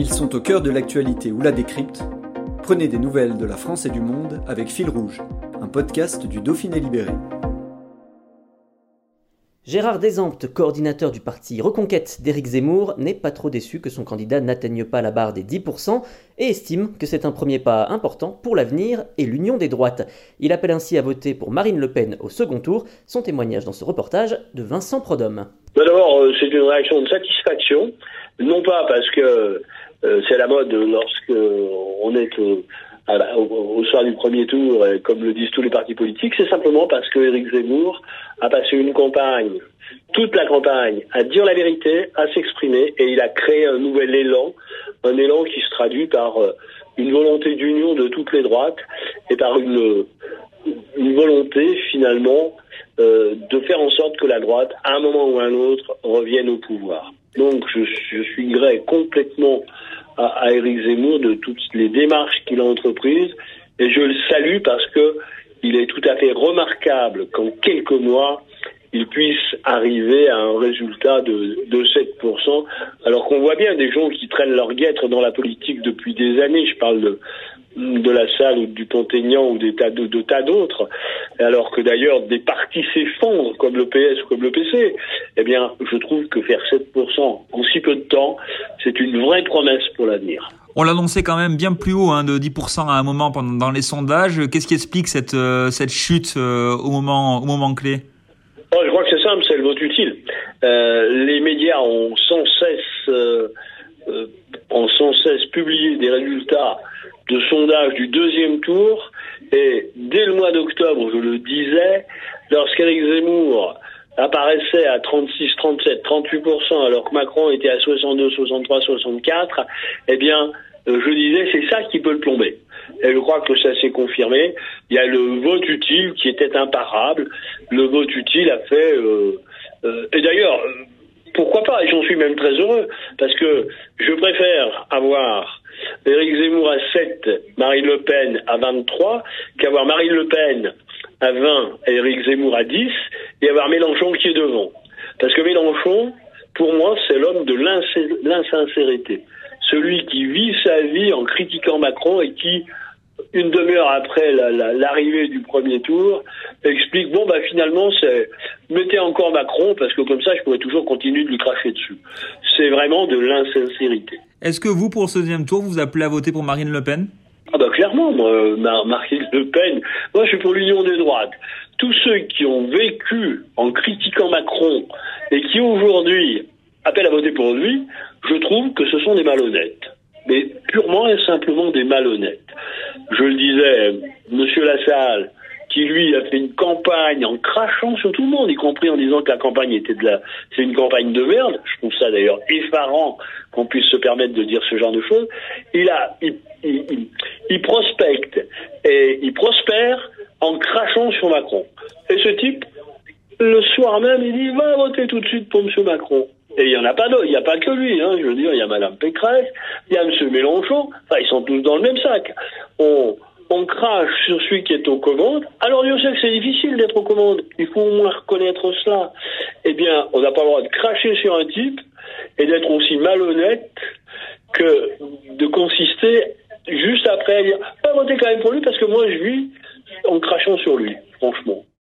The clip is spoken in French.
Ils sont au cœur de l'actualité ou la décrypte. Prenez des nouvelles de la France et du monde avec Fil Rouge, un podcast du Dauphiné Libéré. Gérard Desamptes, coordinateur du parti Reconquête d'Éric Zemmour, n'est pas trop déçu que son candidat n'atteigne pas la barre des 10% et estime que c'est un premier pas important pour l'avenir et l'union des droites. Il appelle ainsi à voter pour Marine Le Pen au second tour. Son témoignage dans ce reportage de Vincent Prodhomme. D'abord, euh, c'est une réaction de satisfaction, non pas parce que euh, c'est la mode lorsque on est au, au, soir du premier tour, comme le disent tous les partis politiques, c'est simplement parce que Éric Zemmour a passé une campagne, toute la campagne, à dire la vérité, à s'exprimer, et il a créé un nouvel élan, un élan qui se traduit par euh, une volonté d'union de toutes les droites et par une, une volonté finalement euh, de faire en sorte que la droite, à un moment ou à un autre, revienne au pouvoir. Donc je, je suis gré complètement à, à Éric Zemmour de toutes les démarches qu'il a entreprises. Et je le salue parce que il est tout à fait remarquable qu'en quelques mois, il puisse arriver à un résultat de, de 7%, alors qu'on voit bien des gens qui traînent leur guêtre dans la politique depuis des années, je parle de, de la salle ou du Pont-Aignan ou des tas de, de tas d'autres, alors que d'ailleurs des partis s'effondrent comme le PS ou comme le PC, eh bien je trouve que faire 7% en si peu de temps, c'est une vraie promesse pour l'avenir. On l'annonçait quand même bien plus haut, hein, de 10% à un moment pendant, dans les sondages. Qu'est-ce qui explique cette, euh, cette chute euh, au, moment, au moment clé? Oh, Je crois que c'est simple, c'est le vote utile. Euh, les médias ont sans cesse, ont sans cesse publié des résultats de sondage du deuxième tour. Et dès le mois d'octobre, je le disais, lorsqu'Éric Zemmour apparaissait à 36, 37, 38%, alors que Macron était à 62, 63, 64, eh bien, euh, je disais, c'est ça qui peut le plomber. Et je crois que ça s'est confirmé. Il y a le vote utile qui était imparable. Le vote utile a fait... Euh, euh, et d'ailleurs, pourquoi pas Et j'en suis même très heureux, parce que je préfère avoir Éric Zemmour à 7, Marine Le Pen à 23, qu'avoir Marine Le Pen à 20 et Éric Zemmour à 10, et avoir Mélenchon qui est devant. Parce que Mélenchon, pour moi, c'est l'homme de l'insincérité. Celui qui vit sa vie en critiquant Macron et qui, une demi-heure après l'arrivée la, du premier tour, explique bon bah finalement c'est mettez encore Macron parce que comme ça je pourrais toujours continuer de lui cracher dessus. C'est vraiment de l'insincérité. Est-ce que vous pour ce deuxième tour vous appelez à voter pour Marine Le Pen? Ah bah clairement, moi, Marine Le Pen, moi je suis pour l'union des droites. Tous ceux qui ont vécu en critiquant Macron et qui aujourd'hui appellent à voter pour lui, je trouve que ce sont des malhonnêtes. Mais purement et simplement des malhonnêtes. Je le disais, Monsieur Lassalle, qui lui a fait une campagne en crachant sur tout le monde, y compris en disant que la campagne était de la, c'est une campagne de merde. Je trouve ça d'ailleurs effarant qu'on puisse se permettre de dire ce genre de choses. Il a, il, il, il prospecte et il prospère en crachant sur Macron. Et ce type, le soir même, il dit va voter tout de suite pour M. Macron. Et il n'y en a pas d'autres, il n'y a pas que lui, hein. je veux dire, il y a Mme Pécresse, il y a M. Mélenchon, enfin, ils sont tous dans le même sac. On, crache sur celui qui est aux commandes. Alors Dieu sait que c'est difficile d'être aux commandes. Il faut au moins reconnaître cela. Eh bien, on n'a pas le droit de cracher sur un type et d'être aussi malhonnête que de consister juste après à dire pas voter quand même pour lui parce que moi je vis en crachant sur lui, franchement.